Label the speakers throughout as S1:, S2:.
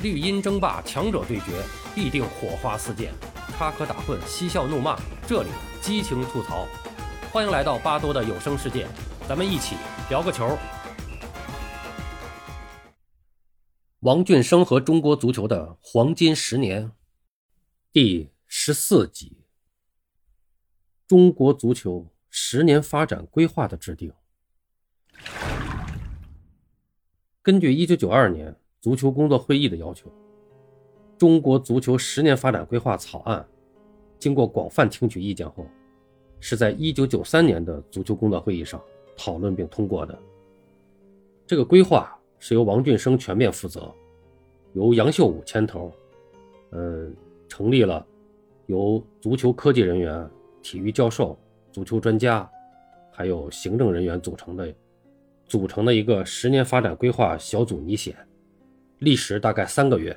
S1: 绿茵争霸，强者对决，必定火花四溅，插科打诨，嬉笑怒骂，这里激情吐槽。欢迎来到巴多的有声世界，咱们一起聊个球。王俊生和中国足球的黄金十年，第十四集：中国足球十年发展规划的制定。根据一九九二年。足球工作会议的要求，中国足球十年发展规划草案经过广泛听取意见后，是在一九九三年的足球工作会议上讨论并通过的。这个规划是由王俊生全面负责，由杨秀武牵头，呃，成立了由足球科技人员、体育教授、足球专家，还有行政人员组成的组成的一个十年发展规划小组拟写。历时大概三个月，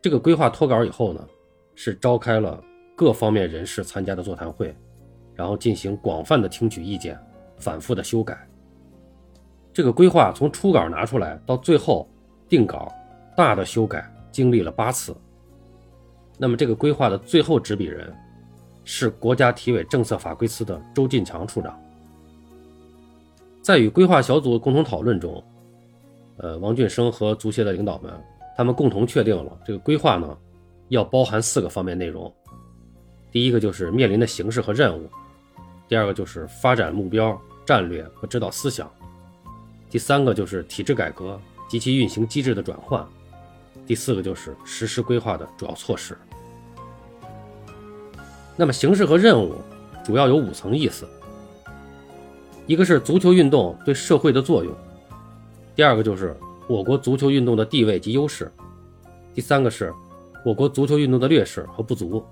S1: 这个规划脱稿以后呢，是召开了各方面人士参加的座谈会，然后进行广泛的听取意见，反复的修改。这个规划从初稿拿出来到最后定稿，大的修改经历了八次。那么这个规划的最后执笔人是国家体委政策法规司的周进强处长。在与规划小组共同讨论中。呃，王俊生和足协的领导们，他们共同确定了这个规划呢，要包含四个方面内容。第一个就是面临的形势和任务，第二个就是发展目标、战略和指导思想，第三个就是体制改革及其运行机制的转换，第四个就是实施规划的主要措施。那么形势和任务主要有五层意思，一个是足球运动对社会的作用。第二个就是我国足球运动的地位及优势，第三个是我国足球运动的劣势和不足，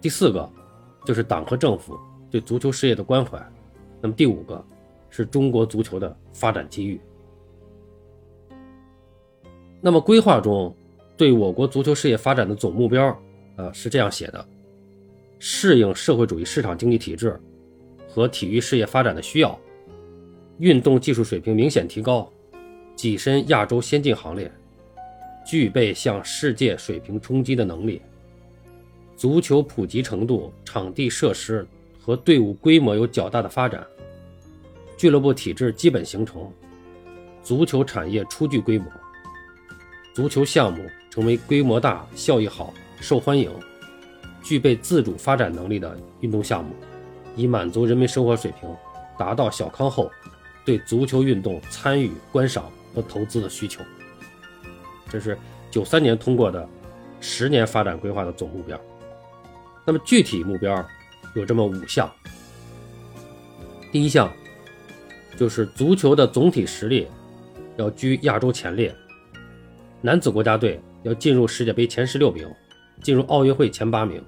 S1: 第四个就是党和政府对足球事业的关怀，那么第五个是中国足球的发展机遇。那么规划中对我国足球事业发展的总目标，呃是这样写的：适应社会主义市场经济体制和体育事业发展的需要。运动技术水平明显提高，跻身亚洲先进行列，具备向世界水平冲击的能力。足球普及程度、场地设施和队伍规模有较大的发展，俱乐部体制基本形成，足球产业初具规模，足球项目成为规模大、效益好、受欢迎、具备自主发展能力的运动项目，以满足人民生活水平达到小康后。对足球运动参与、观赏和投资的需求，这是九三年通过的十年发展规划的总目标。那么具体目标有这么五项：第一项就是足球的总体实力要居亚洲前列，男子国家队要进入世界杯前十六名，进入奥运会前八名；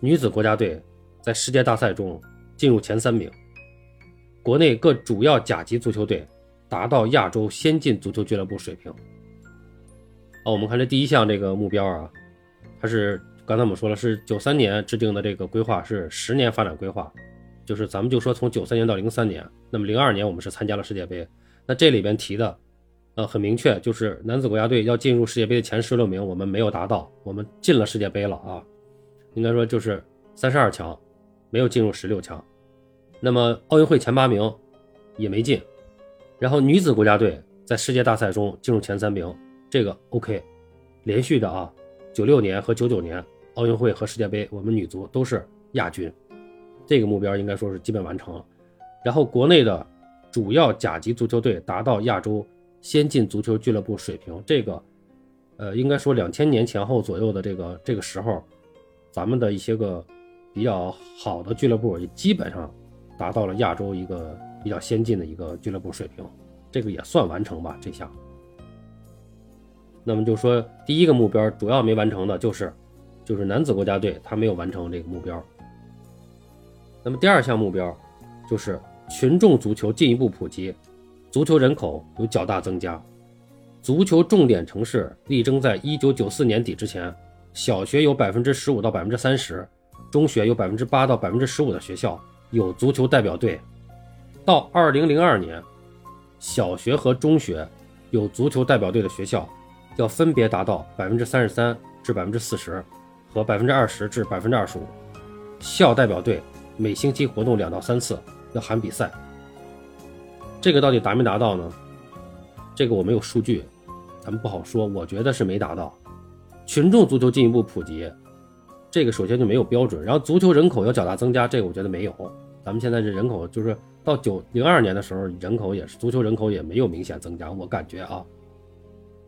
S1: 女子国家队在世界大赛中进入前三名。国内各主要甲级足球队达到亚洲先进足球俱乐部水平。哦，我们看这第一项这个目标啊，它是刚才我们说了，是九三年制定的这个规划是十年发展规划，就是咱们就说从九三年到零三年，那么零二年我们是参加了世界杯，那这里边提的，呃，很明确，就是男子国家队要进入世界杯的前十六名，我们没有达到，我们进了世界杯了啊，应该说就是三十二强，没有进入十六强。那么奥运会前八名也没进，然后女子国家队在世界大赛中进入前三名，这个 OK，连续的啊，九六年和九九年奥运会和世界杯，我们女足都是亚军，这个目标应该说是基本完成了。然后国内的主要甲级足球队达到亚洲先进足球俱乐部水平，这个呃应该说两千年前后左右的这个这个时候，咱们的一些个比较好的俱乐部也基本上。达到了亚洲一个比较先进的一个俱乐部水平，这个也算完成吧。这项，那么就说第一个目标主要没完成的就是，就是男子国家队他没有完成这个目标。那么第二项目标就是群众足球进一步普及，足球人口有较大增加，足球重点城市力争在一九九四年底之前，小学有百分之十五到百分之三十，中学有百分之八到百分之十五的学校。有足球代表队，到二零零二年，小学和中学有足球代表队的学校要分别达到百分之三十三至百分之四十和百分之二十至百分之二十五。校代表队每星期活动两到三次，要含比赛。这个到底达没达到呢？这个我没有数据，咱们不好说。我觉得是没达到。群众足球进一步普及，这个首先就没有标准。然后足球人口要较大增加，这个我觉得没有。咱们现在这人口就是到九零二年的时候，人口也是足球人口也没有明显增加，我感觉啊。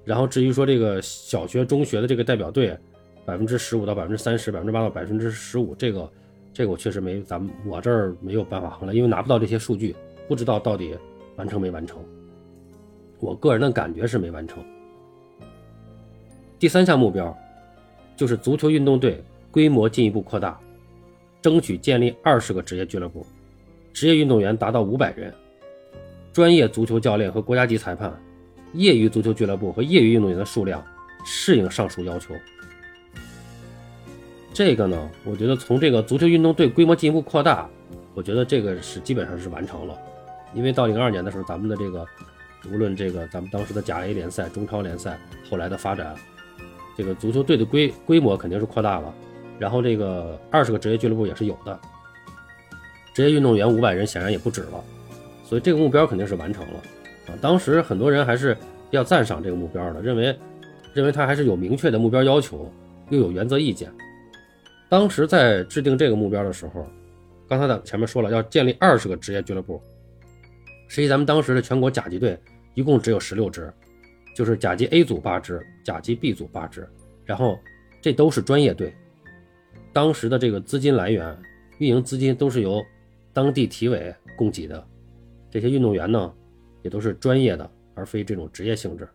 S1: 然后至于说这个小学、中学的这个代表队，百分之十五到百分之三十，百分之八到百分之十五，这个这个我确实没，咱们我这儿没有办法衡量，因为拿不到这些数据，不知道到底完成没完成。我个人的感觉是没完成。第三项目标就是足球运动队规模进一步扩大，争取建立二十个职业俱乐部，职业运动员达到五百人，专业足球教练和国家级裁判。业余足球俱乐部和业余运动员的数量适应上述要求。这个呢，我觉得从这个足球运动队规模进一步扩大，我觉得这个是基本上是完成了。因为到零二年的时候，咱们的这个无论这个咱们当时的甲 A 联赛、中超联赛后来的发展，这个足球队的规规模肯定是扩大了。然后这个二十个职业俱乐部也是有的，职业运动员五百人显然也不止了，所以这个目标肯定是完成了啊。当时很多人还是比较赞赏这个目标的，认为认为他还是有明确的目标要求，又有原则意见。当时在制定这个目标的时候，刚才在前面说了，要建立二十个职业俱乐部。实际咱们当时的全国甲级队一共只有十六支，就是甲级 A 组八支，甲级 B 组八支，然后这都是专业队。当时的这个资金来源、运营资金都是由当地体委供给的，这些运动员呢。也都是专业的，而非这种职业性质，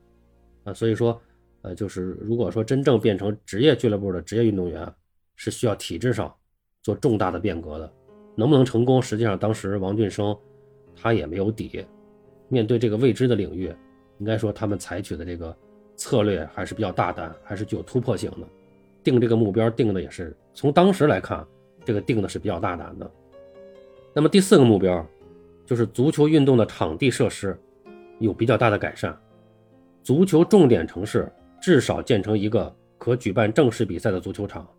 S1: 啊，所以说，呃，就是如果说真正变成职业俱乐部的职业运动员，是需要体制上做重大的变革的，能不能成功？实际上当时王俊生他也没有底，面对这个未知的领域，应该说他们采取的这个策略还是比较大胆，还是具有突破性的，定这个目标定的也是从当时来看，这个定的是比较大胆的。那么第四个目标。就是足球运动的场地设施有比较大的改善，足球重点城市至少建成一个可举办正式比赛的足球场，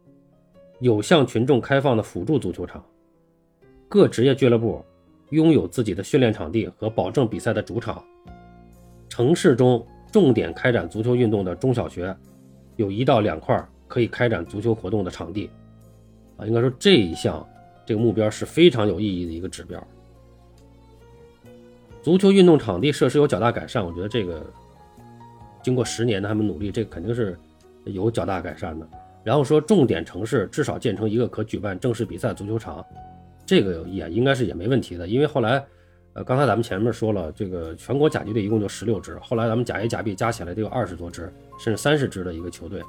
S1: 有向群众开放的辅助足球场，各职业俱乐部拥有自己的训练场地和保证比赛的主场，城市中重点开展足球运动的中小学有一到两块可以开展足球活动的场地，啊，应该说这一项这个目标是非常有意义的一个指标。足球运动场地设施有较大改善，我觉得这个经过十年的他们努力，这肯定是有较大改善的。然后说重点城市至少建成一个可举办正式比赛足球场，这个也应该是也没问题的。因为后来，呃，刚才咱们前面说了，这个全国甲级队一共就十六支，后来咱们甲 A、甲 B 加起来得有二十多支，甚至三十支的一个球队，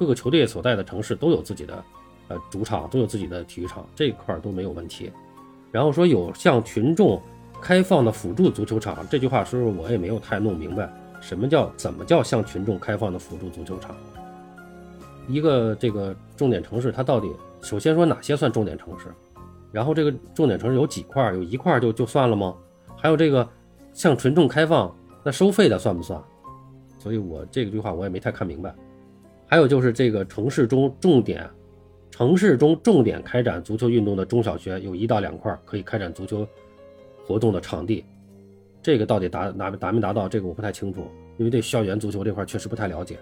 S1: 各个球队所在的城市都有自己的呃主场，都有自己的体育场，这一块都没有问题。然后说有向群众。开放的辅助足球场这句话，说实我也没有太弄明白，什么叫怎么叫向群众开放的辅助足球场？一个这个重点城市，它到底首先说哪些算重点城市？然后这个重点城市有几块？有一块就就算了吗？还有这个向群众开放，那收费的算不算？所以我这个句话我也没太看明白。还有就是这个城市中重点城市中重点开展足球运动的中小学有一到两块可以开展足球。活动的场地，这个到底达达达没达到？这个我不太清楚，因为对校园足球这块确实不太了解。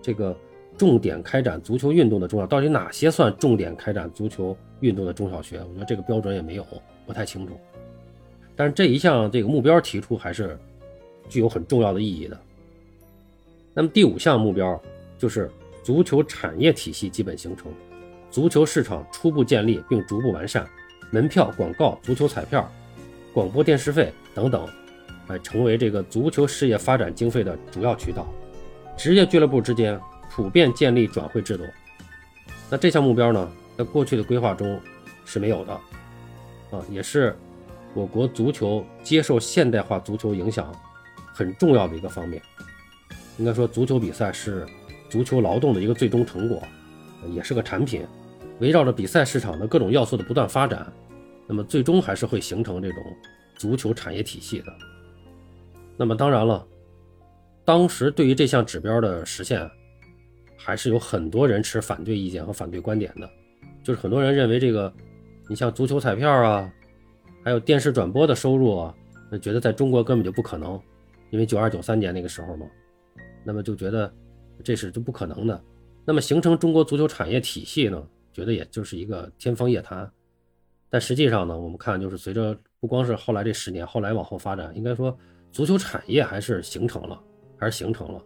S1: 这个重点开展足球运动的中小，到底哪些算重点开展足球运动的中小学？我觉得这个标准也没有，不太清楚。但是这一项这个目标提出还是具有很重要的意义的。那么第五项目标就是足球产业体系基本形成，足球市场初步建立并逐步完善，门票、广告、足球彩票。广播电视费等等，呃，成为这个足球事业发展经费的主要渠道。职业俱乐部之间普遍建立转会制度。那这项目标呢，在过去的规划中是没有的，啊，也是我国足球接受现代化足球影响很重要的一个方面。应该说，足球比赛是足球劳动的一个最终成果，也是个产品，围绕着比赛市场的各种要素的不断发展。那么最终还是会形成这种足球产业体系的。那么当然了，当时对于这项指标的实现，还是有很多人持反对意见和反对观点的。就是很多人认为这个，你像足球彩票啊，还有电视转播的收入啊，那觉得在中国根本就不可能，因为九二九三年那个时候嘛，那么就觉得这是就不可能的。那么形成中国足球产业体系呢，觉得也就是一个天方夜谭。但实际上呢，我们看就是随着不光是后来这十年，后来往后发展，应该说足球产业还是形成了，还是形成了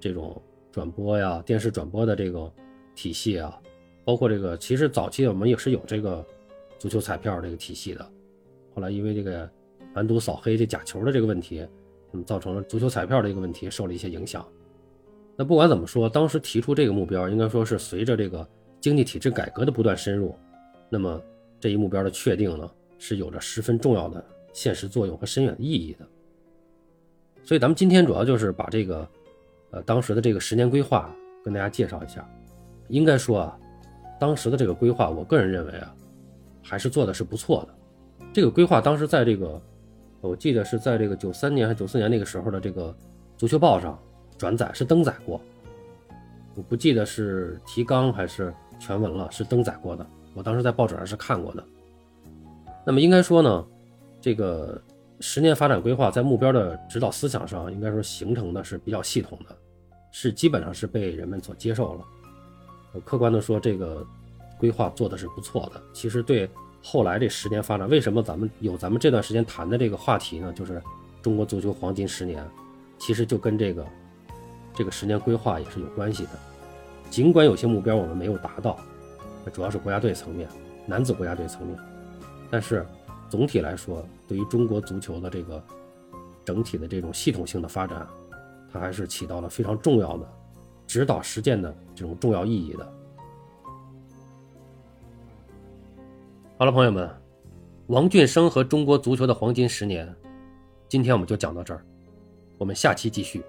S1: 这种转播呀、电视转播的这个体系啊。包括这个，其实早期我们也是有这个足球彩票这个体系的，后来因为这个反赌扫黑这假球的这个问题，那么造成了足球彩票的一个问题受了一些影响。那不管怎么说，当时提出这个目标，应该说是随着这个经济体制改革的不断深入，那么这一目标的确定呢，是有着十分重要的现实作用和深远意义的。所以咱们今天主要就是把这个，呃，当时的这个十年规划跟大家介绍一下。应该说啊。当时的这个规划，我个人认为啊，还是做的是不错的。这个规划当时在这个，我记得是在这个九三年还是九四年那个时候的这个足球报上转载是登载过，我不记得是提纲还是全文了，是登载过的。我当时在报纸上是看过的。那么应该说呢，这个十年发展规划在目标的指导思想上，应该说形成的是比较系统的，是基本上是被人们所接受了。客观的说，这个规划做的是不错的。其实对后来这十年发展，为什么咱们有咱们这段时间谈的这个话题呢？就是中国足球黄金十年，其实就跟这个这个十年规划也是有关系的。尽管有些目标我们没有达到，主要是国家队层面，男子国家队层面，但是总体来说，对于中国足球的这个整体的这种系统性的发展，它还是起到了非常重要的。指导实践的这种重要意义的。好了，朋友们，王俊生和中国足球的黄金十年，今天我们就讲到这儿，我们下期继续。